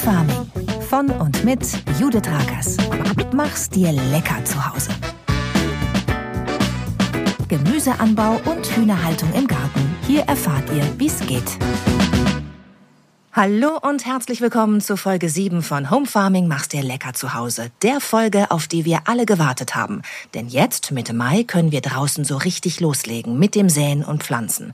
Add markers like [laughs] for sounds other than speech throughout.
Farming von und mit Judith Rakers. Mach's dir lecker zu Hause. Gemüseanbau und Hühnerhaltung im Garten. Hier erfahrt ihr, wie's geht. Hallo und herzlich willkommen zu Folge 7 von Home Farming Mach's dir lecker zu Hause. Der Folge, auf die wir alle gewartet haben. Denn jetzt, Mitte Mai, können wir draußen so richtig loslegen mit dem Säen und Pflanzen.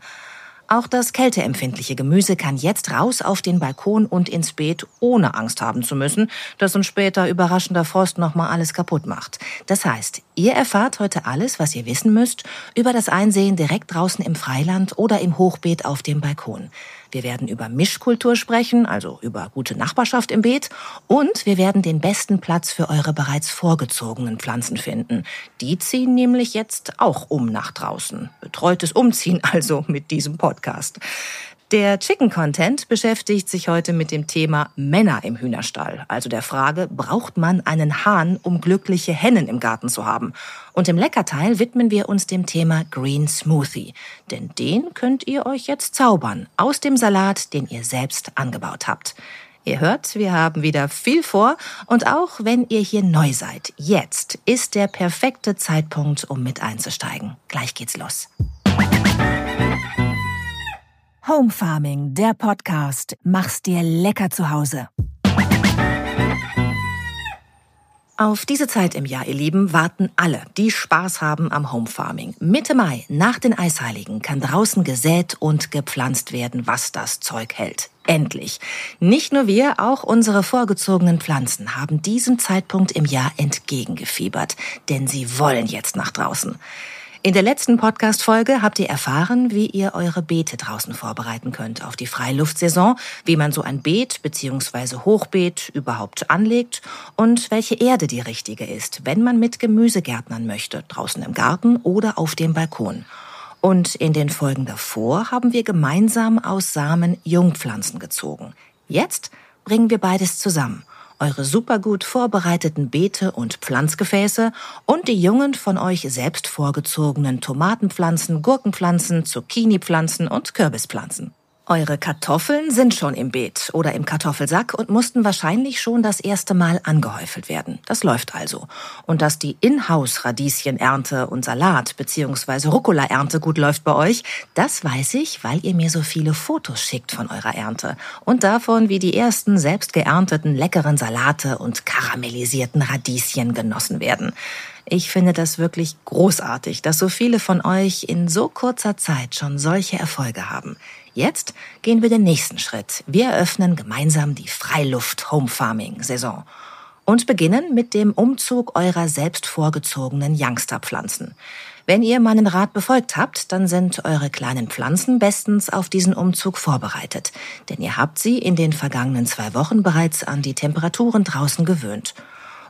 Auch das kälteempfindliche Gemüse kann jetzt raus auf den Balkon und ins Beet, ohne Angst haben zu müssen, dass uns später überraschender Frost nochmal alles kaputt macht. Das heißt, ihr erfahrt heute alles, was ihr wissen müsst, über das Einsehen direkt draußen im Freiland oder im Hochbeet auf dem Balkon. Wir werden über Mischkultur sprechen, also über gute Nachbarschaft im Beet. Und wir werden den besten Platz für eure bereits vorgezogenen Pflanzen finden. Die ziehen nämlich jetzt auch um nach draußen. Betreutes Umziehen [laughs] also mit diesem Podcast. Der Chicken Content beschäftigt sich heute mit dem Thema Männer im Hühnerstall, also der Frage, braucht man einen Hahn, um glückliche Hennen im Garten zu haben? Und im Leckerteil widmen wir uns dem Thema Green Smoothie, denn den könnt ihr euch jetzt zaubern aus dem Salat, den ihr selbst angebaut habt. Ihr hört, wir haben wieder viel vor und auch wenn ihr hier neu seid, jetzt ist der perfekte Zeitpunkt, um mit einzusteigen. Gleich geht's los. Home Farming, der Podcast. Mach's dir lecker zu Hause. Auf diese Zeit im Jahr, ihr Lieben, warten alle, die Spaß haben am Home Farming. Mitte Mai, nach den Eisheiligen, kann draußen gesät und gepflanzt werden, was das Zeug hält. Endlich. Nicht nur wir, auch unsere vorgezogenen Pflanzen haben diesem Zeitpunkt im Jahr entgegengefiebert, denn sie wollen jetzt nach draußen. In der letzten Podcast-Folge habt ihr erfahren, wie ihr eure Beete draußen vorbereiten könnt auf die Freiluftsaison, wie man so ein Beet bzw. Hochbeet überhaupt anlegt und welche Erde die richtige ist, wenn man mit Gemüsegärtnern möchte, draußen im Garten oder auf dem Balkon. Und in den Folgen davor haben wir gemeinsam aus Samen Jungpflanzen gezogen. Jetzt bringen wir beides zusammen – eure supergut vorbereiteten Beete und Pflanzgefäße und die jungen von euch selbst vorgezogenen Tomatenpflanzen, Gurkenpflanzen, Zucchinipflanzen und Kürbispflanzen. Eure Kartoffeln sind schon im Beet oder im Kartoffelsack und mussten wahrscheinlich schon das erste Mal angehäufelt werden. Das läuft also. Und dass die Inhouse-Radieschenernte und Salat bzw. Rucola-Ernte gut läuft bei euch, das weiß ich, weil ihr mir so viele Fotos schickt von eurer Ernte und davon, wie die ersten selbst geernteten leckeren Salate und karamellisierten Radieschen genossen werden. Ich finde das wirklich großartig, dass so viele von euch in so kurzer Zeit schon solche Erfolge haben. Jetzt gehen wir den nächsten Schritt. Wir eröffnen gemeinsam die Freiluft-Home-Farming-Saison und beginnen mit dem Umzug eurer selbst vorgezogenen Youngsterpflanzen. Wenn ihr meinen Rat befolgt habt, dann sind eure kleinen Pflanzen bestens auf diesen Umzug vorbereitet, denn ihr habt sie in den vergangenen zwei Wochen bereits an die Temperaturen draußen gewöhnt.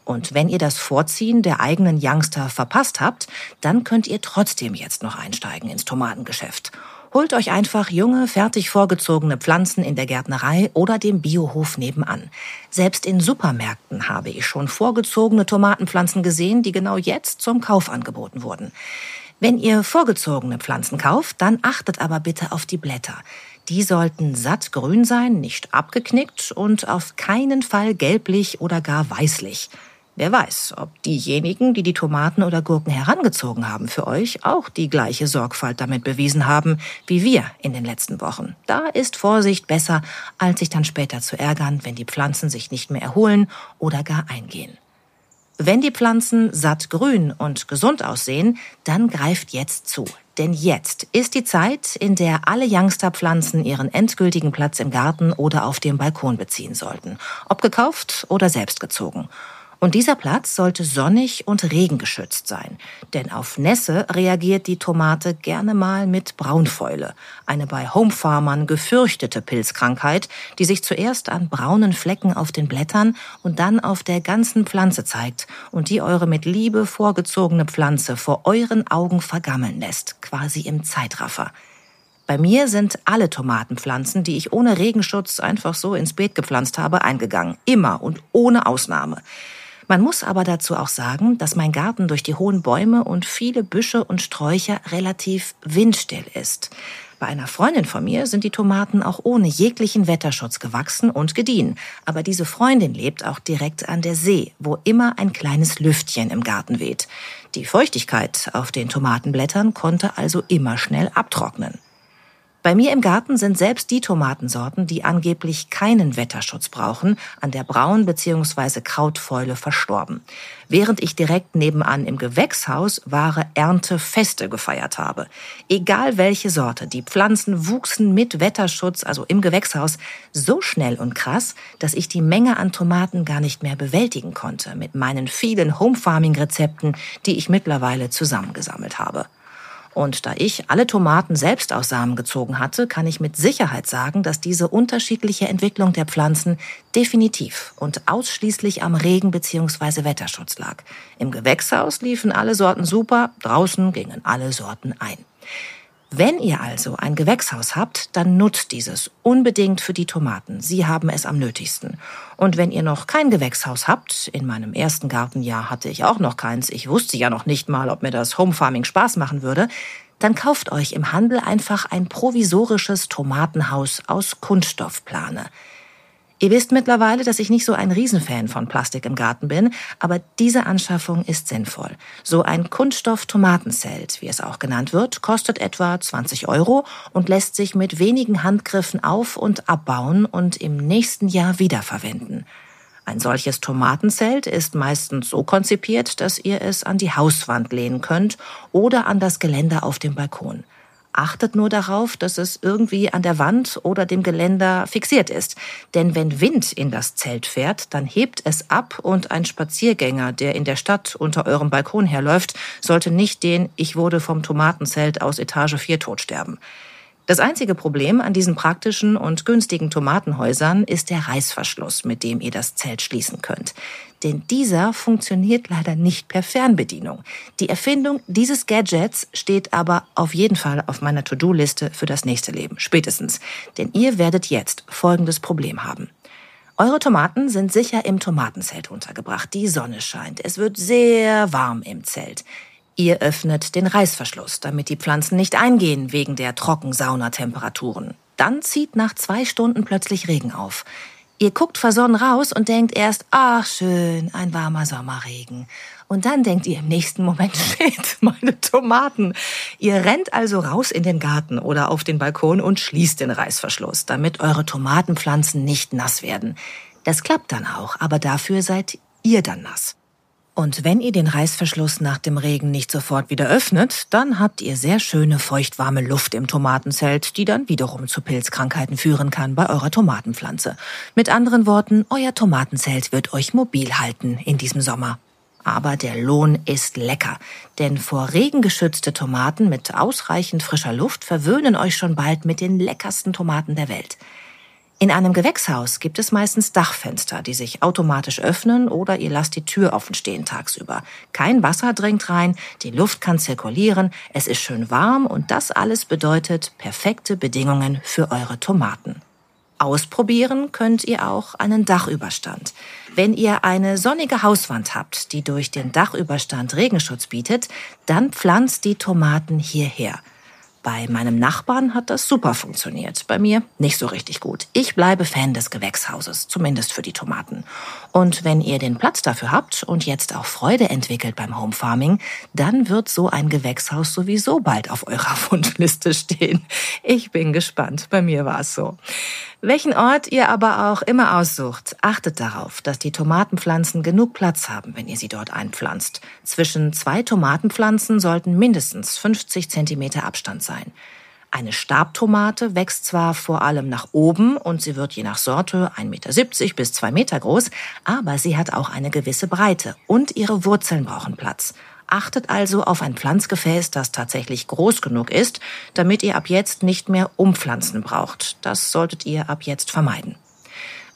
Und wenn ihr das Vorziehen der eigenen Youngster verpasst habt, dann könnt ihr trotzdem jetzt noch einsteigen ins Tomatengeschäft Holt euch einfach junge, fertig vorgezogene Pflanzen in der Gärtnerei oder dem Biohof nebenan. Selbst in Supermärkten habe ich schon vorgezogene Tomatenpflanzen gesehen, die genau jetzt zum Kauf angeboten wurden. Wenn ihr vorgezogene Pflanzen kauft, dann achtet aber bitte auf die Blätter. Die sollten satt grün sein, nicht abgeknickt und auf keinen Fall gelblich oder gar weißlich. Wer weiß, ob diejenigen, die die Tomaten oder Gurken herangezogen haben für euch, auch die gleiche Sorgfalt damit bewiesen haben wie wir in den letzten Wochen. Da ist Vorsicht besser, als sich dann später zu ärgern, wenn die Pflanzen sich nicht mehr erholen oder gar eingehen. Wenn die Pflanzen satt grün und gesund aussehen, dann greift jetzt zu. Denn jetzt ist die Zeit, in der alle Youngsterpflanzen ihren endgültigen Platz im Garten oder auf dem Balkon beziehen sollten. Ob gekauft oder selbst gezogen. Und dieser Platz sollte sonnig und regengeschützt sein, denn auf Nässe reagiert die Tomate gerne mal mit Braunfäule, eine bei Homefarmern gefürchtete Pilzkrankheit, die sich zuerst an braunen Flecken auf den Blättern und dann auf der ganzen Pflanze zeigt und die eure mit Liebe vorgezogene Pflanze vor euren Augen vergammeln lässt, quasi im Zeitraffer. Bei mir sind alle Tomatenpflanzen, die ich ohne Regenschutz einfach so ins Beet gepflanzt habe, eingegangen. Immer und ohne Ausnahme. Man muss aber dazu auch sagen, dass mein Garten durch die hohen Bäume und viele Büsche und Sträucher relativ windstill ist. Bei einer Freundin von mir sind die Tomaten auch ohne jeglichen Wetterschutz gewachsen und gediehen. Aber diese Freundin lebt auch direkt an der See, wo immer ein kleines Lüftchen im Garten weht. Die Feuchtigkeit auf den Tomatenblättern konnte also immer schnell abtrocknen. Bei mir im Garten sind selbst die Tomatensorten, die angeblich keinen Wetterschutz brauchen, an der Braun- bzw. Krautfäule verstorben. Während ich direkt nebenan im Gewächshaus wahre Erntefeste gefeiert habe. Egal welche Sorte, die Pflanzen wuchsen mit Wetterschutz, also im Gewächshaus, so schnell und krass, dass ich die Menge an Tomaten gar nicht mehr bewältigen konnte mit meinen vielen Homefarming-Rezepten, die ich mittlerweile zusammengesammelt habe. Und da ich alle Tomaten selbst aus Samen gezogen hatte, kann ich mit Sicherheit sagen, dass diese unterschiedliche Entwicklung der Pflanzen definitiv und ausschließlich am Regen bzw. Wetterschutz lag. Im Gewächshaus liefen alle Sorten super, draußen gingen alle Sorten ein. Wenn ihr also ein Gewächshaus habt, dann nutzt dieses unbedingt für die Tomaten. Sie haben es am nötigsten. Und wenn ihr noch kein Gewächshaus habt, in meinem ersten Gartenjahr hatte ich auch noch keins, ich wusste ja noch nicht mal, ob mir das Homefarming Spaß machen würde, dann kauft euch im Handel einfach ein provisorisches Tomatenhaus aus Kunststoffplane. Ihr wisst mittlerweile, dass ich nicht so ein Riesenfan von Plastik im Garten bin, aber diese Anschaffung ist sinnvoll. So ein Kunststoff-Tomatenzelt, wie es auch genannt wird, kostet etwa 20 Euro und lässt sich mit wenigen Handgriffen auf- und abbauen und im nächsten Jahr wiederverwenden. Ein solches Tomatenzelt ist meistens so konzipiert, dass ihr es an die Hauswand lehnen könnt oder an das Geländer auf dem Balkon. Achtet nur darauf, dass es irgendwie an der Wand oder dem Geländer fixiert ist. Denn wenn Wind in das Zelt fährt, dann hebt es ab und ein Spaziergänger, der in der Stadt unter eurem Balkon herläuft, sollte nicht den Ich wurde vom Tomatenzelt aus Etage 4 tot sterben. Das einzige Problem an diesen praktischen und günstigen Tomatenhäusern ist der Reißverschluss, mit dem ihr das Zelt schließen könnt. Denn dieser funktioniert leider nicht per Fernbedienung. Die Erfindung dieses Gadgets steht aber auf jeden Fall auf meiner To-Do-Liste für das nächste Leben, spätestens. Denn ihr werdet jetzt folgendes Problem haben. Eure Tomaten sind sicher im Tomatenzelt untergebracht. Die Sonne scheint. Es wird sehr warm im Zelt. Ihr öffnet den Reißverschluss, damit die Pflanzen nicht eingehen wegen der Trockensaunatemperaturen. Dann zieht nach zwei Stunden plötzlich Regen auf. Ihr guckt versonnen raus und denkt erst, ach schön, ein warmer Sommerregen. Und dann denkt ihr im nächsten Moment, [laughs] shit, meine Tomaten. Ihr rennt also raus in den Garten oder auf den Balkon und schließt den Reißverschluss, damit eure Tomatenpflanzen nicht nass werden. Das klappt dann auch, aber dafür seid ihr dann nass. Und wenn ihr den Reißverschluss nach dem Regen nicht sofort wieder öffnet, dann habt ihr sehr schöne feuchtwarme Luft im Tomatenzelt, die dann wiederum zu Pilzkrankheiten führen kann bei eurer Tomatenpflanze. Mit anderen Worten, euer Tomatenzelt wird euch mobil halten in diesem Sommer. Aber der Lohn ist lecker, denn vor Regen geschützte Tomaten mit ausreichend frischer Luft verwöhnen euch schon bald mit den leckersten Tomaten der Welt. In einem Gewächshaus gibt es meistens Dachfenster, die sich automatisch öffnen oder ihr lasst die Tür offen stehen tagsüber. Kein Wasser dringt rein, die Luft kann zirkulieren, es ist schön warm und das alles bedeutet perfekte Bedingungen für eure Tomaten. Ausprobieren könnt ihr auch einen Dachüberstand. Wenn ihr eine sonnige Hauswand habt, die durch den Dachüberstand Regenschutz bietet, dann pflanzt die Tomaten hierher. Bei meinem Nachbarn hat das super funktioniert. Bei mir nicht so richtig gut. Ich bleibe Fan des Gewächshauses, zumindest für die Tomaten. Und wenn ihr den Platz dafür habt und jetzt auch Freude entwickelt beim Home Farming, dann wird so ein Gewächshaus sowieso bald auf eurer [laughs] Wunschliste stehen. Ich bin gespannt. Bei mir war es so. Welchen Ort ihr aber auch immer aussucht, achtet darauf, dass die Tomatenpflanzen genug Platz haben, wenn ihr sie dort einpflanzt. Zwischen zwei Tomatenpflanzen sollten mindestens 50 Zentimeter Abstand sein. Eine Stabtomate wächst zwar vor allem nach oben und sie wird je nach Sorte 1,70 Meter bis 2 Meter groß, aber sie hat auch eine gewisse Breite und ihre Wurzeln brauchen Platz. Achtet also auf ein Pflanzgefäß, das tatsächlich groß genug ist, damit ihr ab jetzt nicht mehr umpflanzen braucht. Das solltet ihr ab jetzt vermeiden.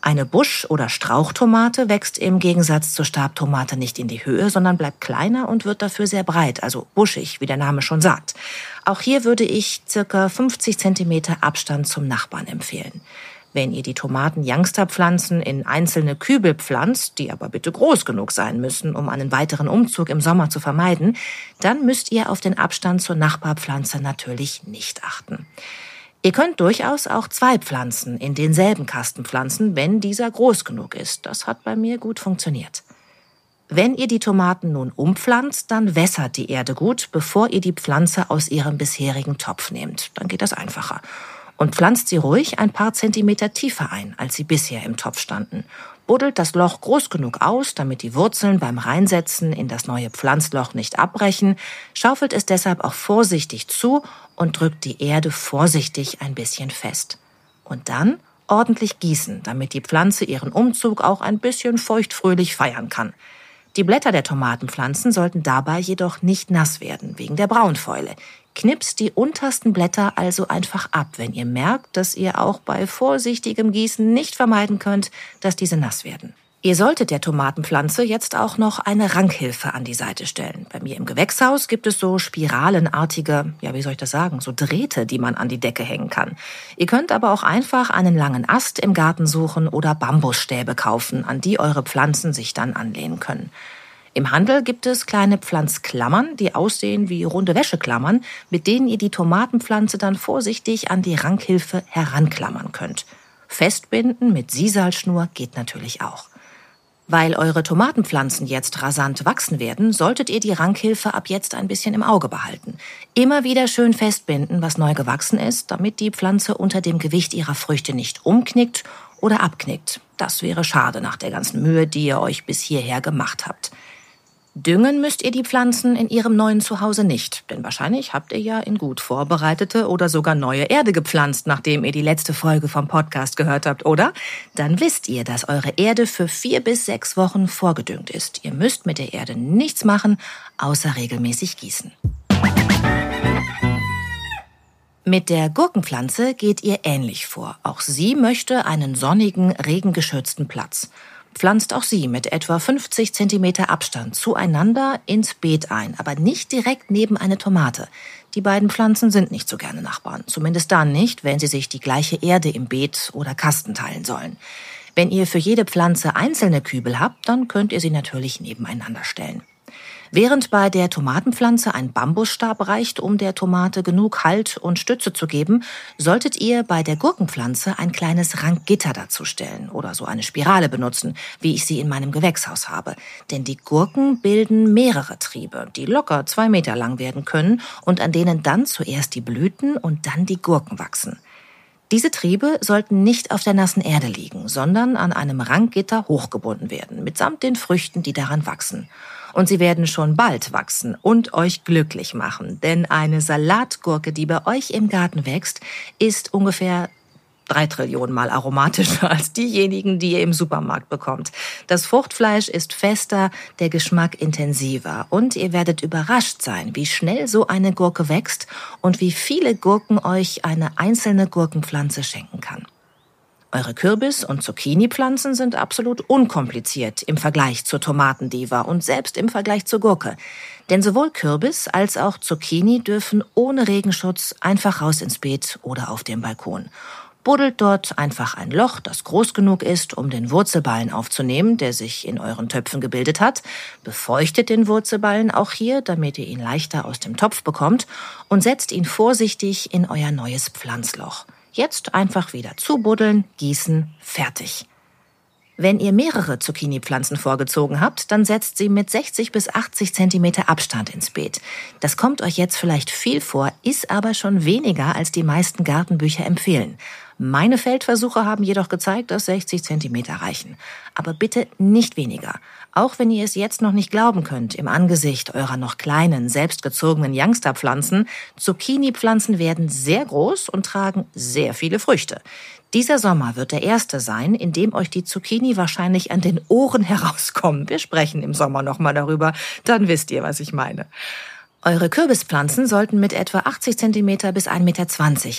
Eine Busch- oder Strauchtomate wächst im Gegensatz zur Stabtomate nicht in die Höhe, sondern bleibt kleiner und wird dafür sehr breit, also buschig, wie der Name schon sagt. Auch hier würde ich circa 50 Zentimeter Abstand zum Nachbarn empfehlen. Wenn ihr die Tomaten Youngsterpflanzen in einzelne Kübel pflanzt, die aber bitte groß genug sein müssen, um einen weiteren Umzug im Sommer zu vermeiden, dann müsst ihr auf den Abstand zur Nachbarpflanze natürlich nicht achten. Ihr könnt durchaus auch zwei Pflanzen in denselben Kasten pflanzen, wenn dieser groß genug ist. Das hat bei mir gut funktioniert. Wenn ihr die Tomaten nun umpflanzt, dann wässert die Erde gut, bevor ihr die Pflanze aus ihrem bisherigen Topf nehmt. Dann geht das einfacher. Und pflanzt sie ruhig ein paar Zentimeter tiefer ein, als sie bisher im Topf standen. Buddelt das Loch groß genug aus, damit die Wurzeln beim Reinsetzen in das neue Pflanzloch nicht abbrechen, schaufelt es deshalb auch vorsichtig zu und drückt die Erde vorsichtig ein bisschen fest. Und dann ordentlich gießen, damit die Pflanze ihren Umzug auch ein bisschen feuchtfröhlich feiern kann. Die Blätter der Tomatenpflanzen sollten dabei jedoch nicht nass werden, wegen der Braunfäule. Knipst die untersten Blätter also einfach ab, wenn ihr merkt, dass ihr auch bei vorsichtigem Gießen nicht vermeiden könnt, dass diese nass werden. Ihr solltet der Tomatenpflanze jetzt auch noch eine Rankhilfe an die Seite stellen. Bei mir im Gewächshaus gibt es so spiralenartige, ja, wie soll ich das sagen, so Drähte, die man an die Decke hängen kann. Ihr könnt aber auch einfach einen langen Ast im Garten suchen oder Bambusstäbe kaufen, an die eure Pflanzen sich dann anlehnen können. Im Handel gibt es kleine Pflanzklammern, die aussehen wie runde Wäscheklammern, mit denen ihr die Tomatenpflanze dann vorsichtig an die Rankhilfe heranklammern könnt. Festbinden mit Sisalschnur geht natürlich auch. Weil eure Tomatenpflanzen jetzt rasant wachsen werden, solltet ihr die Rankhilfe ab jetzt ein bisschen im Auge behalten. Immer wieder schön festbinden, was neu gewachsen ist, damit die Pflanze unter dem Gewicht ihrer Früchte nicht umknickt oder abknickt. Das wäre schade nach der ganzen Mühe, die ihr euch bis hierher gemacht habt. Düngen müsst ihr die Pflanzen in ihrem neuen Zuhause nicht, denn wahrscheinlich habt ihr ja in gut vorbereitete oder sogar neue Erde gepflanzt, nachdem ihr die letzte Folge vom Podcast gehört habt, oder? Dann wisst ihr, dass eure Erde für vier bis sechs Wochen vorgedüngt ist. Ihr müsst mit der Erde nichts machen, außer regelmäßig gießen. Mit der Gurkenpflanze geht ihr ähnlich vor. Auch sie möchte einen sonnigen, regengeschützten Platz pflanzt auch sie mit etwa 50 cm Abstand zueinander ins Beet ein, aber nicht direkt neben eine Tomate. Die beiden Pflanzen sind nicht so gerne Nachbarn, zumindest dann nicht, wenn sie sich die gleiche Erde im Beet oder Kasten teilen sollen. Wenn ihr für jede Pflanze einzelne Kübel habt, dann könnt ihr sie natürlich nebeneinander stellen. Während bei der Tomatenpflanze ein Bambusstab reicht, um der Tomate genug Halt und Stütze zu geben, solltet ihr bei der Gurkenpflanze ein kleines Ranggitter dazustellen oder so eine Spirale benutzen, wie ich sie in meinem Gewächshaus habe. Denn die Gurken bilden mehrere Triebe, die locker zwei Meter lang werden können und an denen dann zuerst die Blüten und dann die Gurken wachsen. Diese Triebe sollten nicht auf der nassen Erde liegen, sondern an einem Ranggitter hochgebunden werden, mitsamt den Früchten, die daran wachsen. Und sie werden schon bald wachsen und euch glücklich machen. Denn eine Salatgurke, die bei euch im Garten wächst, ist ungefähr drei Trillionen Mal aromatischer als diejenigen, die ihr im Supermarkt bekommt. Das Fruchtfleisch ist fester, der Geschmack intensiver und ihr werdet überrascht sein, wie schnell so eine Gurke wächst und wie viele Gurken euch eine einzelne Gurkenpflanze schenken kann. Eure Kürbis- und Zucchini-Pflanzen sind absolut unkompliziert im Vergleich zur Tomatendiva und selbst im Vergleich zur Gurke. Denn sowohl Kürbis als auch Zucchini dürfen ohne Regenschutz einfach raus ins Beet oder auf dem Balkon. Buddelt dort einfach ein Loch, das groß genug ist, um den Wurzelballen aufzunehmen, der sich in euren Töpfen gebildet hat. Befeuchtet den Wurzelballen auch hier, damit ihr ihn leichter aus dem Topf bekommt und setzt ihn vorsichtig in euer neues Pflanzloch. Jetzt einfach wieder zubuddeln, gießen, fertig. Wenn ihr mehrere Zucchini-Pflanzen vorgezogen habt, dann setzt sie mit 60 bis 80 Zentimeter Abstand ins Beet. Das kommt euch jetzt vielleicht viel vor, ist aber schon weniger, als die meisten Gartenbücher empfehlen. Meine Feldversuche haben jedoch gezeigt, dass 60 Zentimeter reichen. Aber bitte nicht weniger. Auch wenn ihr es jetzt noch nicht glauben könnt, im Angesicht eurer noch kleinen, selbstgezogenen Youngsterpflanzen, Zucchini-Pflanzen werden sehr groß und tragen sehr viele Früchte. Dieser Sommer wird der erste sein, in dem euch die Zucchini wahrscheinlich an den Ohren herauskommen. Wir sprechen im Sommer nochmal darüber, dann wisst ihr, was ich meine. Eure Kürbispflanzen sollten mit etwa 80 cm bis 1,20 Meter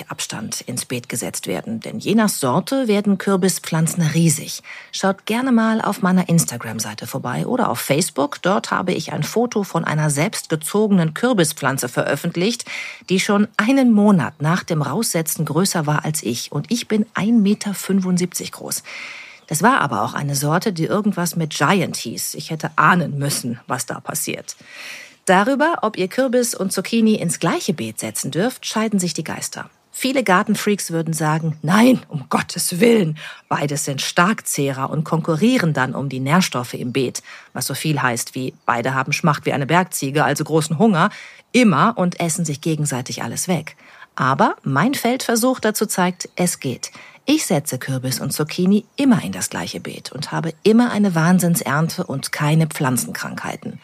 Abstand ins Beet gesetzt werden, denn je nach Sorte werden Kürbispflanzen riesig. Schaut gerne mal auf meiner Instagram-Seite vorbei oder auf Facebook. Dort habe ich ein Foto von einer selbstgezogenen Kürbispflanze veröffentlicht, die schon einen Monat nach dem Raussetzen größer war als ich und ich bin 1,75 Meter groß. Das war aber auch eine Sorte, die irgendwas mit Giant hieß. Ich hätte ahnen müssen, was da passiert. Darüber, ob ihr Kürbis und Zucchini ins gleiche Beet setzen dürft, scheiden sich die Geister. Viele Gartenfreaks würden sagen, nein, um Gottes Willen. Beides sind Starkzehrer und konkurrieren dann um die Nährstoffe im Beet. Was so viel heißt wie, beide haben Schmacht wie eine Bergziege, also großen Hunger, immer und essen sich gegenseitig alles weg. Aber mein Feldversuch dazu zeigt, es geht. Ich setze Kürbis und Zucchini immer in das gleiche Beet und habe immer eine Wahnsinnsernte und keine Pflanzenkrankheiten.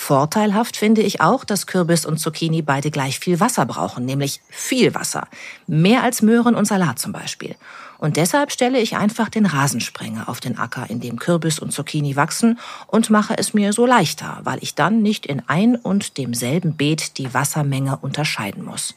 Vorteilhaft finde ich auch, dass Kürbis und Zucchini beide gleich viel Wasser brauchen, nämlich viel Wasser. Mehr als Möhren und Salat zum Beispiel. Und deshalb stelle ich einfach den Rasensprenger auf den Acker, in dem Kürbis und Zucchini wachsen und mache es mir so leichter, weil ich dann nicht in ein und demselben Beet die Wassermenge unterscheiden muss.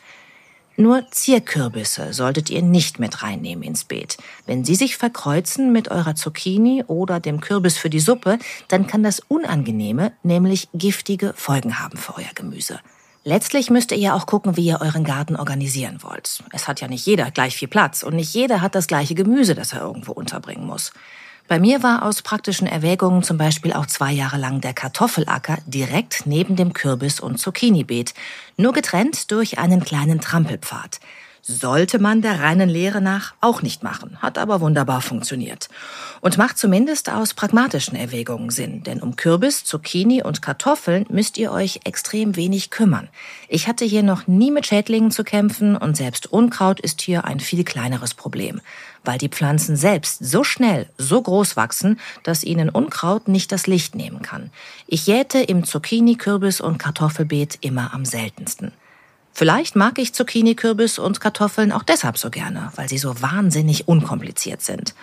Nur Zierkürbisse solltet ihr nicht mit reinnehmen ins Beet. Wenn sie sich verkreuzen mit eurer Zucchini oder dem Kürbis für die Suppe, dann kann das Unangenehme, nämlich giftige Folgen haben für euer Gemüse. Letztlich müsst ihr ja auch gucken, wie ihr euren Garten organisieren wollt. Es hat ja nicht jeder gleich viel Platz und nicht jeder hat das gleiche Gemüse, das er irgendwo unterbringen muss. Bei mir war aus praktischen Erwägungen zum Beispiel auch zwei Jahre lang der Kartoffelacker direkt neben dem Kürbis- und Zucchinibeet, nur getrennt durch einen kleinen Trampelpfad. Sollte man der reinen Lehre nach auch nicht machen, hat aber wunderbar funktioniert. Und macht zumindest aus pragmatischen Erwägungen Sinn, denn um Kürbis, Zucchini und Kartoffeln müsst ihr euch extrem wenig kümmern. Ich hatte hier noch nie mit Schädlingen zu kämpfen und selbst Unkraut ist hier ein viel kleineres Problem, weil die Pflanzen selbst so schnell, so groß wachsen, dass ihnen Unkraut nicht das Licht nehmen kann. Ich jäte im Zucchini, Kürbis und Kartoffelbeet immer am seltensten. Vielleicht mag ich Zucchini, Kürbis und Kartoffeln auch deshalb so gerne, weil sie so wahnsinnig unkompliziert sind.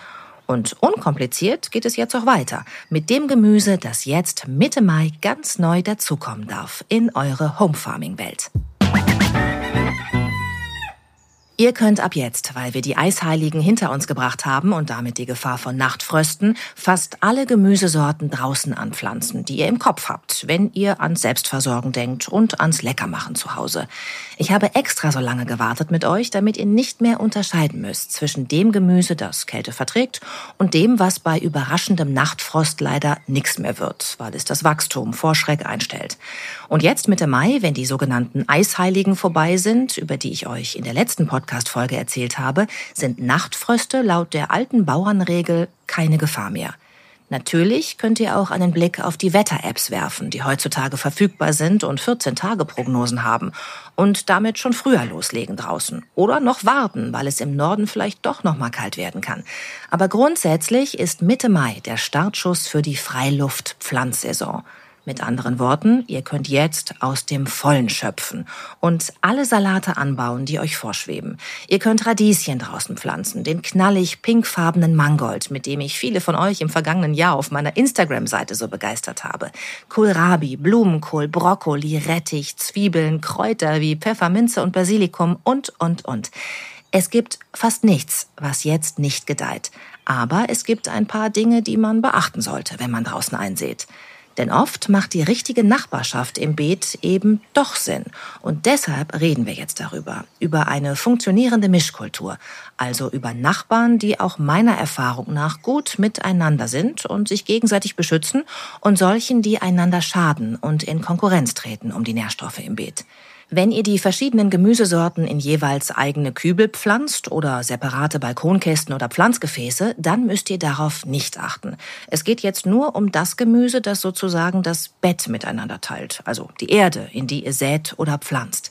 Und unkompliziert geht es jetzt auch weiter mit dem Gemüse, das jetzt Mitte Mai ganz neu dazukommen darf in eure Homefarming-Welt. Ihr könnt ab jetzt, weil wir die Eisheiligen hinter uns gebracht haben und damit die Gefahr von Nachtfrösten, fast alle Gemüsesorten draußen anpflanzen, die ihr im Kopf habt, wenn ihr ans Selbstversorgen denkt und ans Leckermachen zu Hause. Ich habe extra so lange gewartet mit euch, damit ihr nicht mehr unterscheiden müsst zwischen dem Gemüse, das Kälte verträgt, und dem, was bei überraschendem Nachtfrost leider nichts mehr wird, weil es das Wachstum vor Schreck einstellt. Und jetzt Mitte Mai, wenn die sogenannten Eisheiligen vorbei sind, über die ich euch in der letzten Podcast-Folge erzählt habe, sind Nachtfröste laut der alten Bauernregel keine Gefahr mehr. Natürlich könnt ihr auch einen Blick auf die Wetter-Apps werfen, die heutzutage verfügbar sind und 14-Tage-Prognosen haben und damit schon früher loslegen draußen oder noch warten, weil es im Norden vielleicht doch noch mal kalt werden kann. Aber grundsätzlich ist Mitte Mai der Startschuss für die Freiluft-Pflanzsaison. Mit anderen Worten, ihr könnt jetzt aus dem Vollen schöpfen und alle Salate anbauen, die euch vorschweben. Ihr könnt Radieschen draußen pflanzen, den knallig pinkfarbenen Mangold, mit dem ich viele von euch im vergangenen Jahr auf meiner Instagram-Seite so begeistert habe. Kohlrabi, Blumenkohl, Brokkoli, Rettich, Zwiebeln, Kräuter wie Pfefferminze und Basilikum und, und, und. Es gibt fast nichts, was jetzt nicht gedeiht. Aber es gibt ein paar Dinge, die man beachten sollte, wenn man draußen einsät. Denn oft macht die richtige Nachbarschaft im Beet eben doch Sinn. Und deshalb reden wir jetzt darüber. Über eine funktionierende Mischkultur. Also über Nachbarn, die auch meiner Erfahrung nach gut miteinander sind und sich gegenseitig beschützen und solchen, die einander schaden und in Konkurrenz treten um die Nährstoffe im Beet. Wenn ihr die verschiedenen Gemüsesorten in jeweils eigene Kübel pflanzt oder separate Balkonkästen oder Pflanzgefäße, dann müsst ihr darauf nicht achten. Es geht jetzt nur um das Gemüse, das sozusagen das Bett miteinander teilt, also die Erde, in die ihr sät oder pflanzt.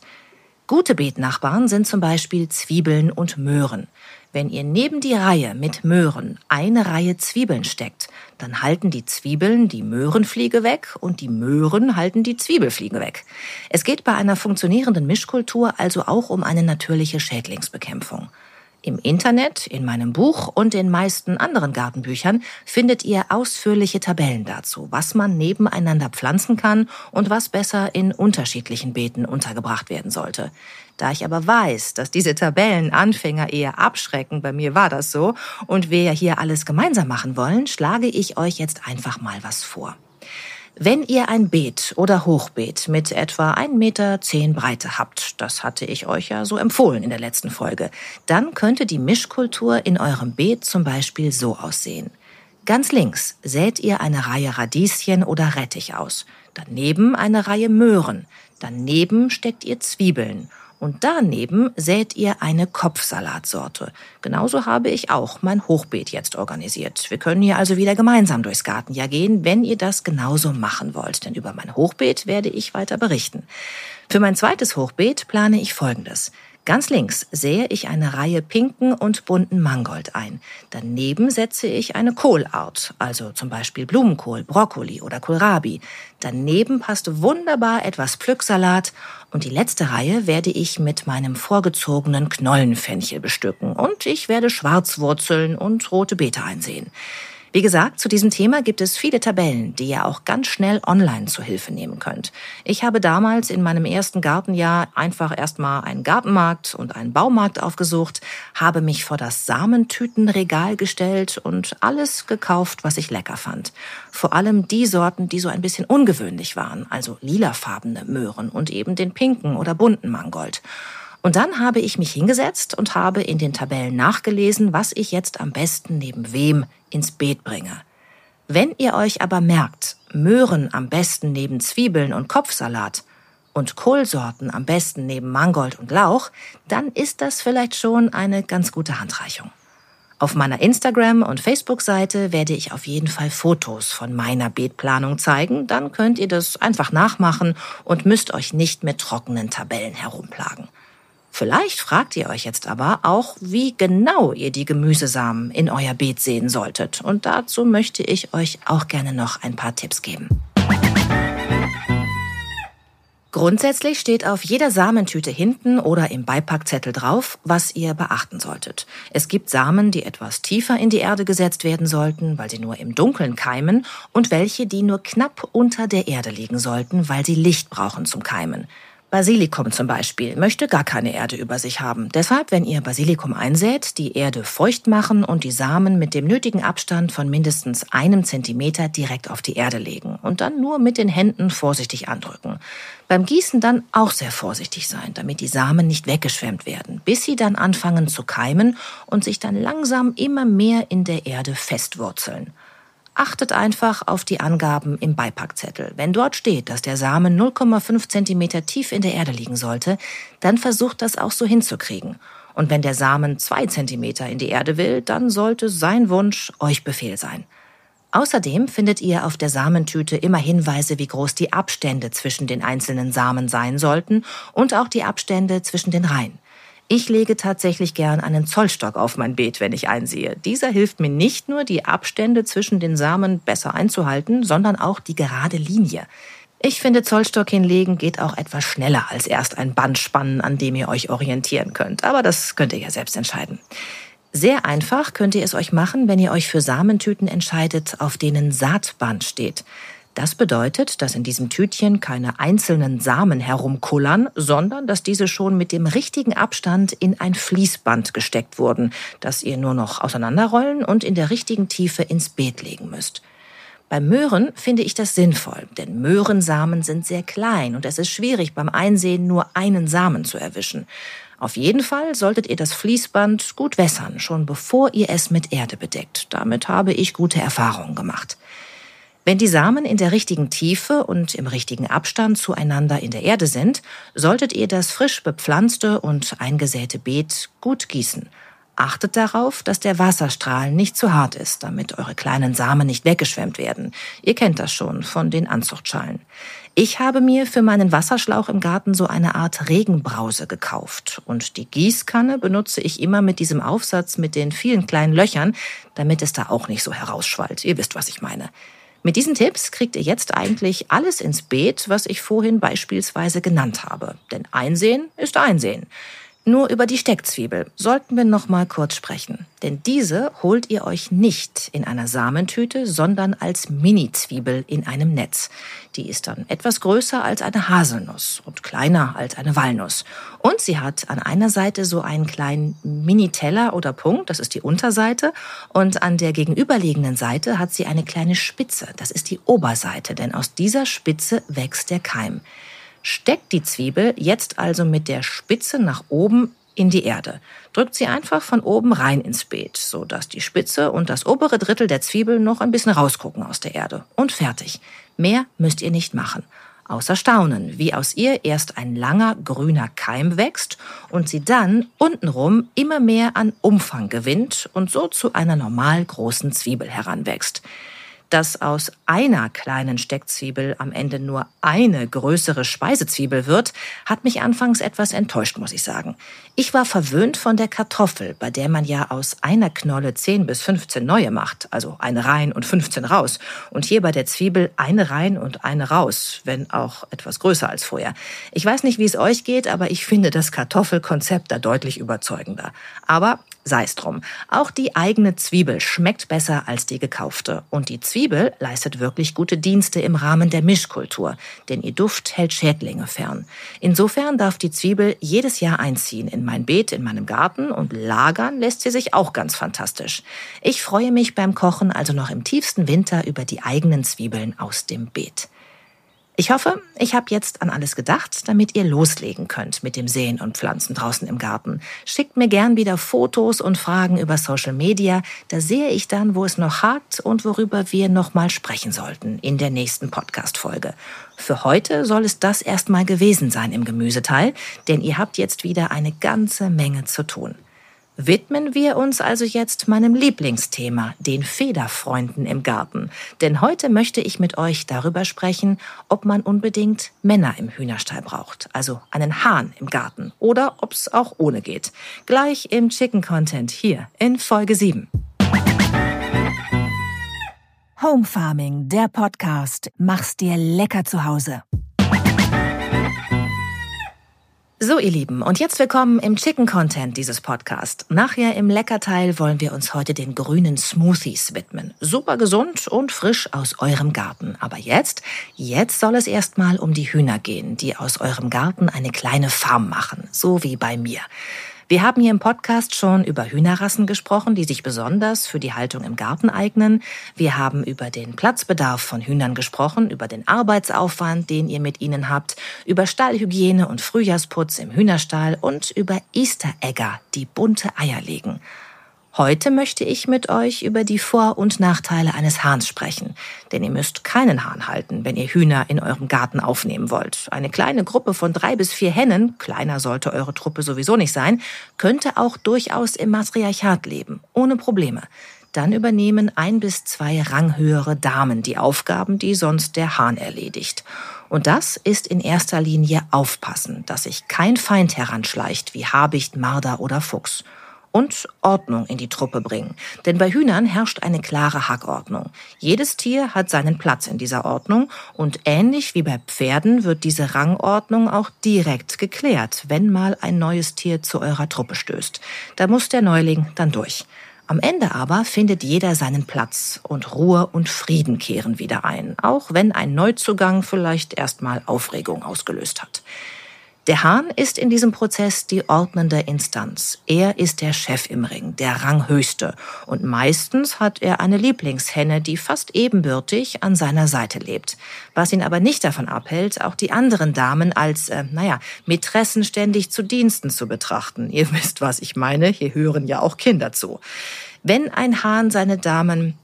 Gute Beetnachbarn sind zum Beispiel Zwiebeln und Möhren. Wenn ihr neben die Reihe mit Möhren eine Reihe Zwiebeln steckt, dann halten die Zwiebeln die Möhrenfliege weg und die Möhren halten die Zwiebelfliege weg. Es geht bei einer funktionierenden Mischkultur also auch um eine natürliche Schädlingsbekämpfung. Im Internet, in meinem Buch und in meisten anderen Gartenbüchern findet ihr ausführliche Tabellen dazu, was man nebeneinander pflanzen kann und was besser in unterschiedlichen Beeten untergebracht werden sollte. Da ich aber weiß, dass diese Tabellen Anfänger eher abschrecken, bei mir war das so, und wir hier alles gemeinsam machen wollen, schlage ich euch jetzt einfach mal was vor. Wenn ihr ein Beet oder Hochbeet mit etwa 1,10 Meter Breite habt, das hatte ich euch ja so empfohlen in der letzten Folge, dann könnte die Mischkultur in eurem Beet zum Beispiel so aussehen. Ganz links sät ihr eine Reihe Radieschen oder Rettich aus, daneben eine Reihe Möhren, daneben steckt ihr Zwiebeln Und daneben sät ihr eine Kopfsalatsorte. Genauso habe ich auch mein Hochbeet jetzt organisiert. Wir können hier also wieder gemeinsam durchs Gartenjahr gehen, wenn ihr das genauso machen wollt. Denn über mein Hochbeet werde ich weiter berichten. Für mein zweites Hochbeet plane ich Folgendes. Ganz links sähe ich eine Reihe pinken und bunten Mangold ein. Daneben setze ich eine Kohlart, also zum Beispiel Blumenkohl, Brokkoli oder Kohlrabi. Daneben passt wunderbar etwas Pflücksalat und die letzte Reihe werde ich mit meinem vorgezogenen Knollenfenchel bestücken und ich werde Schwarzwurzeln und rote Beete einsehen. Wie gesagt, zu diesem Thema gibt es viele Tabellen, die ihr auch ganz schnell online zur Hilfe nehmen könnt. Ich habe damals in meinem ersten Gartenjahr einfach erstmal einen Gartenmarkt und einen Baumarkt aufgesucht, habe mich vor das Samentütenregal gestellt und alles gekauft, was ich lecker fand. Vor allem die Sorten, die so ein bisschen ungewöhnlich waren, also lilafarbene Möhren und eben den pinken oder bunten Mangold. Und dann habe ich mich hingesetzt und habe in den Tabellen nachgelesen, was ich jetzt am besten neben wem ins Beet bringe. Wenn ihr euch aber merkt, Möhren am besten neben Zwiebeln und Kopfsalat und Kohlsorten am besten neben Mangold und Lauch, dann ist das vielleicht schon eine ganz gute Handreichung. Auf meiner Instagram- und Facebook-Seite werde ich auf jeden Fall Fotos von meiner Beetplanung zeigen, dann könnt ihr das einfach nachmachen und müsst euch nicht mit trockenen Tabellen herumplagen. Vielleicht fragt ihr euch jetzt aber auch, wie genau ihr die Gemüsesamen in euer Beet sehen solltet. Und dazu möchte ich euch auch gerne noch ein paar Tipps geben. Grundsätzlich steht auf jeder Samentüte hinten oder im Beipackzettel drauf, was ihr beachten solltet. Es gibt Samen, die etwas tiefer in die Erde gesetzt werden sollten, weil sie nur im Dunkeln keimen, und welche, die nur knapp unter der Erde liegen sollten, weil sie Licht brauchen zum Keimen. Basilikum zum Beispiel möchte gar keine Erde über sich haben. Deshalb, wenn ihr Basilikum einsät, die Erde feucht machen und die Samen mit dem nötigen Abstand von mindestens einem Zentimeter direkt auf die Erde legen und dann nur mit den Händen vorsichtig andrücken. Beim Gießen dann auch sehr vorsichtig sein, damit die Samen nicht weggeschwemmt werden, bis sie dann anfangen zu keimen und sich dann langsam immer mehr in der Erde festwurzeln. Achtet einfach auf die Angaben im Beipackzettel. Wenn dort steht, dass der Samen 0,5 cm tief in der Erde liegen sollte, dann versucht das auch so hinzukriegen. Und wenn der Samen 2 cm in die Erde will, dann sollte sein Wunsch euch Befehl sein. Außerdem findet ihr auf der Samentüte immer Hinweise, wie groß die Abstände zwischen den einzelnen Samen sein sollten und auch die Abstände zwischen den Reihen. Ich lege tatsächlich gern einen Zollstock auf mein Beet, wenn ich einsehe. Dieser hilft mir nicht nur, die Abstände zwischen den Samen besser einzuhalten, sondern auch die gerade Linie. Ich finde, Zollstock hinlegen geht auch etwas schneller als erst ein Band spannen, an dem ihr euch orientieren könnt. Aber das könnt ihr ja selbst entscheiden. Sehr einfach könnt ihr es euch machen, wenn ihr euch für Samentüten entscheidet, auf denen Saatband steht. Das bedeutet, dass in diesem Tütchen keine einzelnen Samen herumkullern, sondern dass diese schon mit dem richtigen Abstand in ein Fließband gesteckt wurden, das ihr nur noch auseinanderrollen und in der richtigen Tiefe ins Beet legen müsst. Bei Möhren finde ich das sinnvoll, denn Möhrensamen sind sehr klein und es ist schwierig beim Einsehen nur einen Samen zu erwischen. Auf jeden Fall solltet ihr das Fließband gut wässern, schon bevor ihr es mit Erde bedeckt. Damit habe ich gute Erfahrungen gemacht. Wenn die Samen in der richtigen Tiefe und im richtigen Abstand zueinander in der Erde sind, solltet ihr das frisch bepflanzte und eingesäte Beet gut gießen. Achtet darauf, dass der Wasserstrahl nicht zu hart ist, damit eure kleinen Samen nicht weggeschwemmt werden. Ihr kennt das schon von den Anzuchtschalen. Ich habe mir für meinen Wasserschlauch im Garten so eine Art Regenbrause gekauft. Und die Gießkanne benutze ich immer mit diesem Aufsatz mit den vielen kleinen Löchern, damit es da auch nicht so herausschwallt. Ihr wisst, was ich meine. Mit diesen Tipps kriegt ihr jetzt eigentlich alles ins Beet, was ich vorhin beispielsweise genannt habe. Denn Einsehen ist Einsehen. Nur über die Steckzwiebel sollten wir noch mal kurz sprechen, denn diese holt ihr euch nicht in einer Samentüte, sondern als Mini-Zwiebel in einem Netz. Die ist dann etwas größer als eine Haselnuss und kleiner als eine Walnuss. Und sie hat an einer Seite so einen kleinen Mini-Teller oder Punkt, das ist die Unterseite, und an der gegenüberliegenden Seite hat sie eine kleine Spitze, das ist die Oberseite, denn aus dieser Spitze wächst der Keim. Steckt die Zwiebel jetzt also mit der Spitze nach oben in die Erde. Drückt sie einfach von oben rein ins Beet, so dass die Spitze und das obere Drittel der Zwiebel noch ein bisschen rausgucken aus der Erde. Und fertig. Mehr müsst ihr nicht machen. außer Staunen, wie aus ihr erst ein langer grüner Keim wächst und sie dann untenrum immer mehr an Umfang gewinnt und so zu einer normal großen Zwiebel heranwächst dass aus einer kleinen Steckzwiebel am Ende nur eine größere Speisezwiebel wird, hat mich anfangs etwas enttäuscht, muss ich sagen. Ich war verwöhnt von der Kartoffel, bei der man ja aus einer Knolle 10 bis 15 neue macht, also eine rein und 15 raus. Und hier bei der Zwiebel eine rein und eine raus, wenn auch etwas größer als vorher. Ich weiß nicht, wie es euch geht, aber ich finde das Kartoffelkonzept da deutlich überzeugender. Aber sei es drum. Auch die eigene Zwiebel schmeckt besser als die gekaufte. Und die Zwiebel leistet wirklich gute Dienste im Rahmen der Mischkultur, denn ihr Duft hält Schädlinge fern. Insofern darf die Zwiebel jedes Jahr einziehen in mein Beet, in meinem Garten und lagern lässt sie sich auch ganz fantastisch. Ich freue mich beim Kochen also noch im tiefsten Winter über die eigenen Zwiebeln aus dem Beet. Ich hoffe, ich habe jetzt an alles gedacht, damit ihr loslegen könnt mit dem Säen und Pflanzen draußen im Garten. Schickt mir gern wieder Fotos und Fragen über Social Media. Da sehe ich dann, wo es noch hakt und worüber wir noch mal sprechen sollten in der nächsten Podcast-Folge. Für heute soll es das erstmal gewesen sein im Gemüseteil, denn ihr habt jetzt wieder eine ganze Menge zu tun widmen wir uns also jetzt meinem Lieblingsthema, den Federfreunden im Garten. Denn heute möchte ich mit euch darüber sprechen, ob man unbedingt Männer im Hühnerstall braucht, also einen Hahn im Garten, oder ob es auch ohne geht. Gleich im Chicken Content hier in Folge 7. Home Farming, der Podcast. Mach's dir lecker zu Hause. So, ihr Lieben, und jetzt willkommen im Chicken Content dieses Podcast. Nachher im Leckerteil wollen wir uns heute den grünen Smoothies widmen. Super gesund und frisch aus eurem Garten. Aber jetzt, jetzt soll es erstmal um die Hühner gehen, die aus eurem Garten eine kleine Farm machen. So wie bei mir. Wir haben hier im Podcast schon über Hühnerrassen gesprochen, die sich besonders für die Haltung im Garten eignen. Wir haben über den Platzbedarf von Hühnern gesprochen, über den Arbeitsaufwand, den ihr mit ihnen habt, über Stallhygiene und Frühjahrsputz im Hühnerstall und über Easter Egger, die bunte Eier legen. Heute möchte ich mit euch über die Vor- und Nachteile eines Hahns sprechen. Denn ihr müsst keinen Hahn halten, wenn ihr Hühner in eurem Garten aufnehmen wollt. Eine kleine Gruppe von drei bis vier Hennen, kleiner sollte eure Truppe sowieso nicht sein, könnte auch durchaus im Matriarchat leben, ohne Probleme. Dann übernehmen ein bis zwei ranghöhere Damen die Aufgaben, die sonst der Hahn erledigt. Und das ist in erster Linie aufpassen, dass sich kein Feind heranschleicht wie Habicht, Marder oder Fuchs und Ordnung in die Truppe bringen. Denn bei Hühnern herrscht eine klare Hackordnung. Jedes Tier hat seinen Platz in dieser Ordnung und ähnlich wie bei Pferden wird diese Rangordnung auch direkt geklärt, wenn mal ein neues Tier zu eurer Truppe stößt. Da muss der Neuling dann durch. Am Ende aber findet jeder seinen Platz und Ruhe und Frieden kehren wieder ein, auch wenn ein Neuzugang vielleicht erstmal Aufregung ausgelöst hat. Der Hahn ist in diesem Prozess die ordnende Instanz. Er ist der Chef im Ring, der Ranghöchste. Und meistens hat er eine Lieblingshenne, die fast ebenbürtig an seiner Seite lebt. Was ihn aber nicht davon abhält, auch die anderen Damen als, äh, naja, Mätressen ständig zu Diensten zu betrachten. Ihr [laughs] wisst, was ich meine. Hier hören ja auch Kinder zu. Wenn ein Hahn seine Damen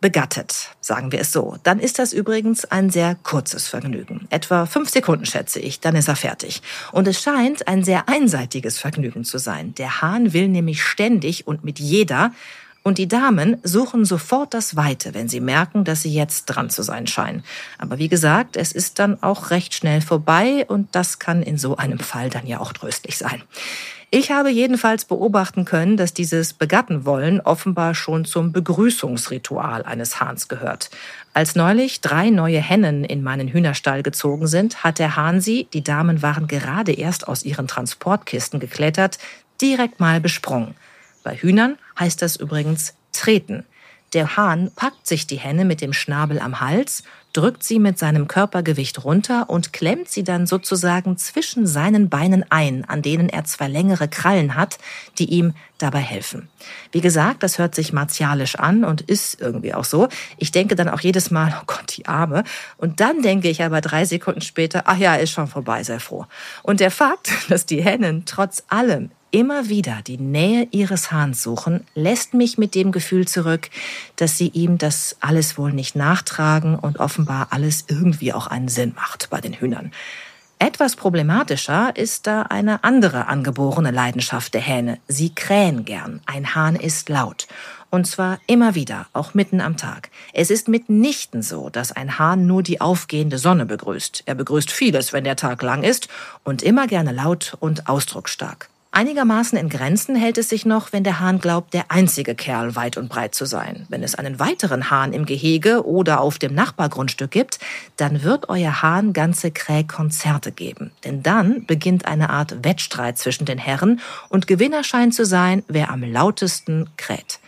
begattet, sagen wir es so. Dann ist das übrigens ein sehr kurzes Vergnügen. Etwa fünf Sekunden schätze ich, dann ist er fertig. Und es scheint ein sehr einseitiges Vergnügen zu sein. Der Hahn will nämlich ständig und mit jeder und die Damen suchen sofort das Weite, wenn sie merken, dass sie jetzt dran zu sein scheinen. Aber wie gesagt, es ist dann auch recht schnell vorbei und das kann in so einem Fall dann ja auch tröstlich sein. Ich habe jedenfalls beobachten können, dass dieses Begatten wollen offenbar schon zum Begrüßungsritual eines Hahns gehört. Als neulich drei neue Hennen in meinen Hühnerstall gezogen sind, hat der Hahn sie, die Damen waren gerade erst aus ihren Transportkisten geklettert, direkt mal besprungen. Bei Hühnern heißt das übrigens treten. Der Hahn packt sich die Henne mit dem Schnabel am Hals, drückt sie mit seinem Körpergewicht runter und klemmt sie dann sozusagen zwischen seinen Beinen ein, an denen er zwei längere Krallen hat, die ihm dabei helfen. Wie gesagt, das hört sich martialisch an und ist irgendwie auch so. Ich denke dann auch jedes Mal, [laughs] oh Gott, die Arme. Und dann denke ich aber drei Sekunden später, ach ja, ist schon vorbei, sei froh. Und der Fakt, [laughs] dass die Hennen trotz allem immer wieder die Nähe ihres Hahns suchen, lässt mich mit dem Gefühl zurück, dass sie ihm das alles wohl nicht nachtragen und offenbar alles irgendwie auch einen Sinn macht bei den Hühnern. Etwas problematischer ist da eine andere angeborene Leidenschaft der Hähne. Sie krähen gern. Ein Hahn ist laut. Und zwar immer wieder, auch mitten am Tag. Es ist mitnichten so, dass ein Hahn nur die aufgehende Sonne begrüßt. Er begrüßt vieles, wenn der Tag lang ist, und immer gerne laut und ausdrucksstark. Einigermaßen in Grenzen hält es sich noch, wenn der Hahn glaubt, der einzige Kerl weit und breit zu sein. Wenn es einen weiteren Hahn im Gehege oder auf dem Nachbargrundstück gibt, dann wird euer Hahn ganze Krähkonzerte geben. Denn dann beginnt eine Art Wettstreit zwischen den Herren und Gewinner scheint zu sein, wer am lautesten kräht.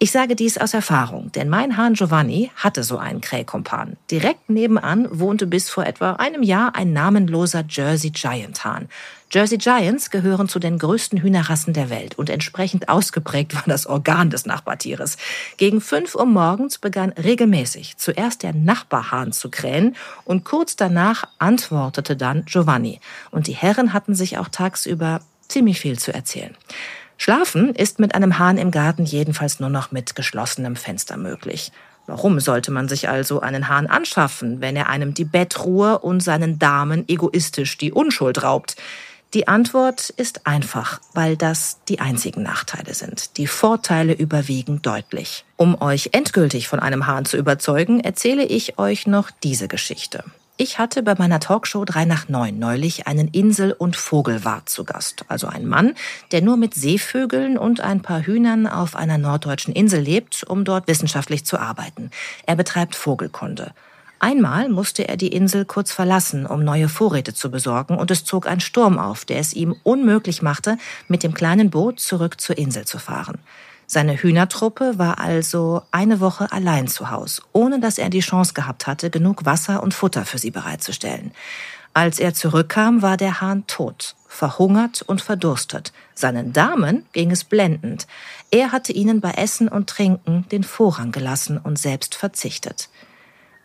Ich sage dies aus Erfahrung, denn mein Hahn Giovanni hatte so einen Krähkumpan. Direkt nebenan wohnte bis vor etwa einem Jahr ein namenloser Jersey Giant Hahn. Jersey Giants gehören zu den größten Hühnerrassen der Welt und entsprechend ausgeprägt war das Organ des Nachbartieres. Gegen fünf Uhr morgens begann regelmäßig zuerst der Nachbarhahn zu krähen und kurz danach antwortete dann Giovanni. Und die Herren hatten sich auch tagsüber ziemlich viel zu erzählen. Schlafen ist mit einem Hahn im Garten jedenfalls nur noch mit geschlossenem Fenster möglich. Warum sollte man sich also einen Hahn anschaffen, wenn er einem die Bettruhe und seinen Damen egoistisch die Unschuld raubt? Die Antwort ist einfach, weil das die einzigen Nachteile sind. Die Vorteile überwiegen deutlich. Um euch endgültig von einem Hahn zu überzeugen, erzähle ich euch noch diese Geschichte. Ich hatte bei meiner Talkshow 3 nach 9 neulich einen Insel- und Vogelwart zu Gast. Also ein Mann, der nur mit Seevögeln und ein paar Hühnern auf einer norddeutschen Insel lebt, um dort wissenschaftlich zu arbeiten. Er betreibt Vogelkunde. Einmal musste er die Insel kurz verlassen, um neue Vorräte zu besorgen, und es zog ein Sturm auf, der es ihm unmöglich machte, mit dem kleinen Boot zurück zur Insel zu fahren. Seine Hühnertruppe war also eine Woche allein zu Haus, ohne dass er die Chance gehabt hatte, genug Wasser und Futter für sie bereitzustellen. Als er zurückkam, war der Hahn tot, verhungert und verdurstet. Seinen Damen ging es blendend. Er hatte ihnen bei Essen und Trinken den Vorrang gelassen und selbst verzichtet.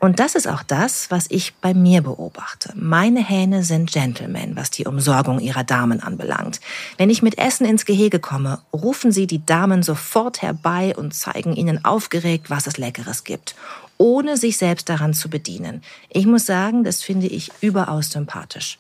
Und das ist auch das, was ich bei mir beobachte. Meine Hähne sind Gentlemen, was die Umsorgung ihrer Damen anbelangt. Wenn ich mit Essen ins Gehege komme, rufen sie die Damen sofort herbei und zeigen ihnen aufgeregt, was es Leckeres gibt, ohne sich selbst daran zu bedienen. Ich muss sagen, das finde ich überaus sympathisch.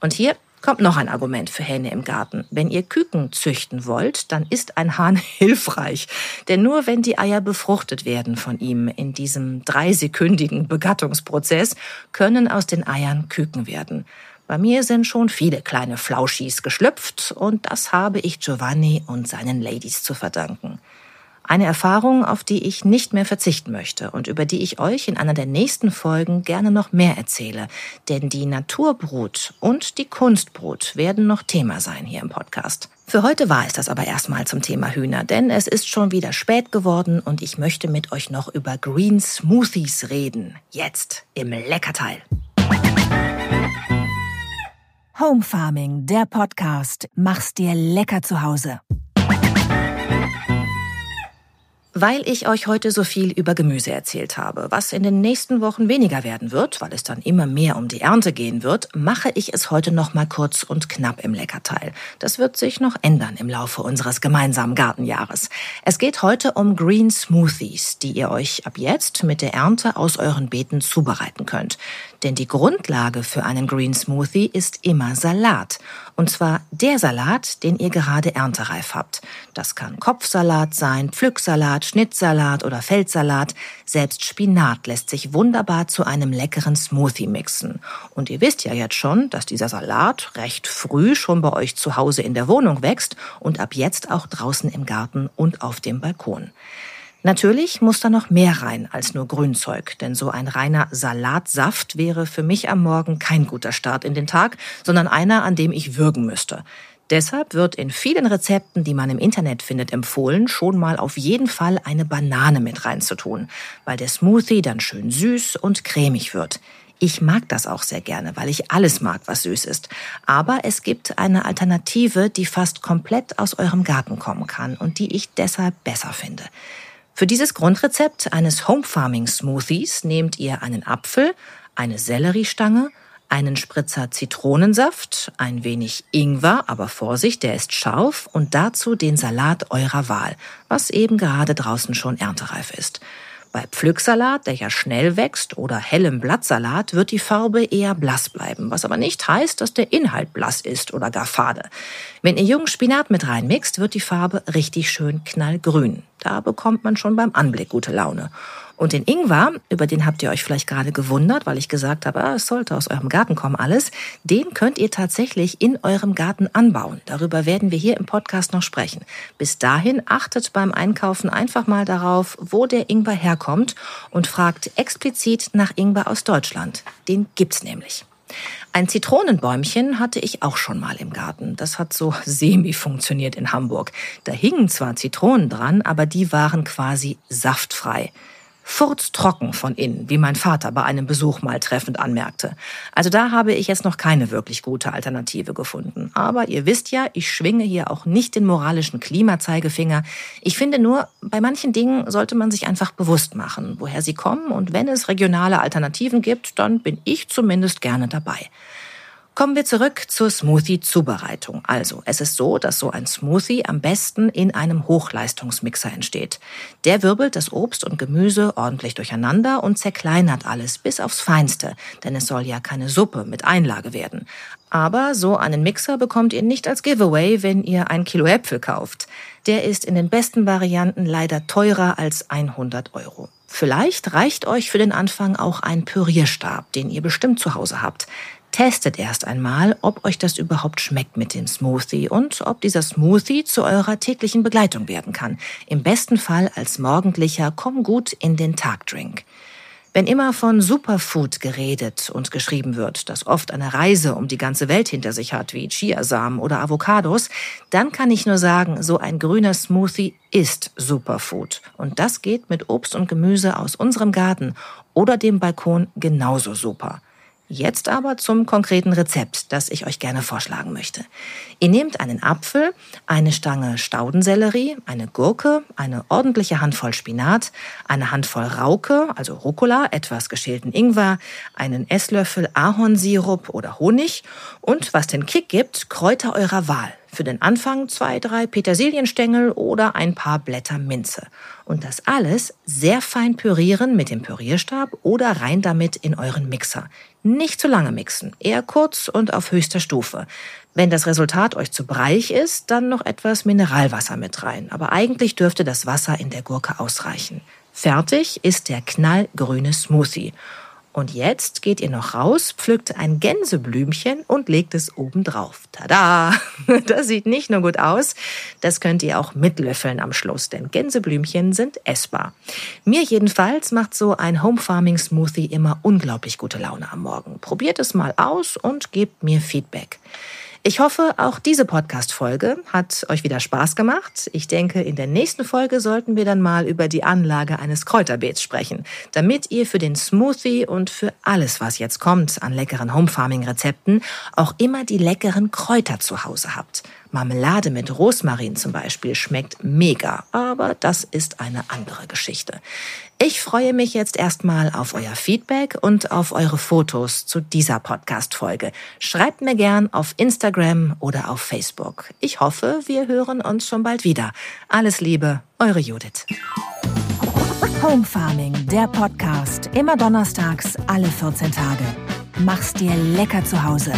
Und hier Kommt noch ein Argument für Hähne im Garten. Wenn ihr Küken züchten wollt, dann ist ein Hahn [laughs] hilfreich. Denn nur wenn die Eier befruchtet werden von ihm in diesem dreisekündigen Begattungsprozess, können aus den Eiern Küken werden. Bei mir sind schon viele kleine Flauschis geschlüpft und das habe ich Giovanni und seinen Ladies zu verdanken. Eine Erfahrung, auf die ich nicht mehr verzichten möchte und über die ich euch in einer der nächsten Folgen gerne noch mehr erzähle. Denn die Naturbrut und die Kunstbrut werden noch Thema sein hier im Podcast. Für heute war es das aber erstmal zum Thema Hühner, denn es ist schon wieder spät geworden und ich möchte mit euch noch über Green Smoothies reden. Jetzt im Leckerteil. Home Farming, der Podcast. Mach's dir lecker zu Hause. Weil ich euch heute so viel über Gemüse erzählt habe, was in den nächsten Wochen weniger werden wird, weil es dann immer mehr um die Ernte gehen wird, mache ich es heute noch mal kurz und knapp im Leckerteil. Das wird sich noch ändern im Laufe unseres gemeinsamen Gartenjahres. Es geht heute um Green Smoothies, die ihr euch ab jetzt mit der Ernte aus euren Beeten zubereiten könnt. Denn die Grundlage für einen Green Smoothie ist immer Salat. Und zwar der Salat, den ihr gerade erntereif habt. Das kann Kopfsalat sein, Pflücksalat, Schnittsalat oder Feldsalat. Selbst Spinat lässt sich wunderbar zu einem leckeren Smoothie mixen. Und ihr wisst ja jetzt schon, dass dieser Salat recht früh schon bei euch zu Hause in der Wohnung wächst und ab jetzt auch draußen im Garten und auf dem Balkon. Natürlich muss da noch mehr rein als nur Grünzeug, denn so ein reiner Salatsaft wäre für mich am Morgen kein guter Start in den Tag, sondern einer, an dem ich würgen müsste. Deshalb wird in vielen Rezepten, die man im Internet findet, empfohlen, schon mal auf jeden Fall eine Banane mit reinzutun, weil der Smoothie dann schön süß und cremig wird. Ich mag das auch sehr gerne, weil ich alles mag, was süß ist. Aber es gibt eine Alternative, die fast komplett aus eurem Garten kommen kann und die ich deshalb besser finde. Für dieses Grundrezept eines Home Farming Smoothies nehmt ihr einen Apfel, eine Selleriestange, einen Spritzer Zitronensaft, ein wenig Ingwer, aber Vorsicht, der ist scharf und dazu den Salat eurer Wahl, was eben gerade draußen schon erntereif ist. Bei Pflücksalat, der ja schnell wächst, oder hellem Blattsalat wird die Farbe eher blass bleiben, was aber nicht heißt, dass der Inhalt blass ist oder gar fade. Wenn ihr jungen Spinat mit reinmixt, wird die Farbe richtig schön knallgrün. Da bekommt man schon beim Anblick gute Laune. Und den Ingwer, über den habt ihr euch vielleicht gerade gewundert, weil ich gesagt habe, ah, es sollte aus eurem Garten kommen alles, den könnt ihr tatsächlich in eurem Garten anbauen. Darüber werden wir hier im Podcast noch sprechen. Bis dahin achtet beim Einkaufen einfach mal darauf, wo der Ingwer herkommt und fragt explizit nach Ingwer aus Deutschland. Den gibt's nämlich. Ein Zitronenbäumchen hatte ich auch schon mal im Garten. Das hat so [laughs] semi funktioniert in Hamburg. Da hingen zwar Zitronen dran, aber die waren quasi saftfrei furztrocken von innen, wie mein Vater bei einem Besuch mal treffend anmerkte. Also da habe ich jetzt noch keine wirklich gute Alternative gefunden. Aber ihr wisst ja, ich schwinge hier auch nicht den moralischen Klimazeigefinger. Ich finde nur, bei manchen Dingen sollte man sich einfach bewusst machen, woher sie kommen. Und wenn es regionale Alternativen gibt, dann bin ich zumindest gerne dabei. Kommen wir zurück zur Smoothie-Zubereitung. Also, es ist so, dass so ein Smoothie am besten in einem Hochleistungsmixer entsteht. Der wirbelt das Obst und Gemüse ordentlich durcheinander und zerkleinert alles bis aufs Feinste, denn es soll ja keine Suppe mit Einlage werden. Aber so einen Mixer bekommt ihr nicht als Giveaway, wenn ihr ein Kilo Äpfel kauft. Der ist in den besten Varianten leider teurer als 100 Euro. Vielleicht reicht euch für den Anfang auch ein Pürierstab, den ihr bestimmt zu Hause habt. Testet erst einmal, ob euch das überhaupt schmeckt mit dem Smoothie und ob dieser Smoothie zu eurer täglichen Begleitung werden kann. Im besten Fall als morgendlicher Komm gut in den Tagdrink. Wenn immer von Superfood geredet und geschrieben wird, das oft eine Reise um die ganze Welt hinter sich hat, wie Chiasamen oder Avocados, dann kann ich nur sagen, so ein grüner Smoothie ist Superfood. Und das geht mit Obst und Gemüse aus unserem Garten oder dem Balkon genauso super. Jetzt aber zum konkreten Rezept, das ich euch gerne vorschlagen möchte. Ihr nehmt einen Apfel, eine Stange Staudensellerie, eine Gurke, eine ordentliche Handvoll Spinat, eine Handvoll Rauke, also Rucola, etwas geschälten Ingwer, einen Esslöffel Ahornsirup oder Honig und was den Kick gibt, Kräuter eurer Wahl. Für den Anfang zwei, drei Petersilienstängel oder ein paar Blätter Minze. Und das alles sehr fein pürieren mit dem Pürierstab oder rein damit in euren Mixer. Nicht zu lange mixen, eher kurz und auf höchster Stufe. Wenn das Resultat euch zu breich ist, dann noch etwas Mineralwasser mit rein. Aber eigentlich dürfte das Wasser in der Gurke ausreichen. Fertig ist der knallgrüne Smoothie. Und jetzt geht ihr noch raus, pflückt ein Gänseblümchen und legt es oben drauf. Tada! [laughs] Das sieht nicht nur gut aus, das könnt ihr auch mitlöffeln am Schluss, denn Gänseblümchen sind essbar. Mir jedenfalls macht so ein Home Farming Smoothie immer unglaublich gute Laune am Morgen. Probiert es mal aus und gebt mir Feedback. Ich hoffe, auch diese Podcast-Folge hat euch wieder Spaß gemacht. Ich denke, in der nächsten Folge sollten wir dann mal über die Anlage eines Kräuterbeets sprechen, damit ihr für den Smoothie und für alles, was jetzt kommt an leckeren Home-Farming-Rezepten, auch immer die leckeren Kräuter zu Hause habt. Marmelade mit Rosmarin zum Beispiel schmeckt mega, aber das ist eine andere Geschichte. Ich freue mich jetzt erstmal auf euer Feedback und auf eure Fotos zu dieser Podcast-Folge. Schreibt mir gern auf Instagram oder auf Facebook. Ich hoffe, wir hören uns schon bald wieder. Alles Liebe, eure Judith. Home Farming, der Podcast, immer donnerstags, alle 14 Tage. Mach's dir lecker zu Hause.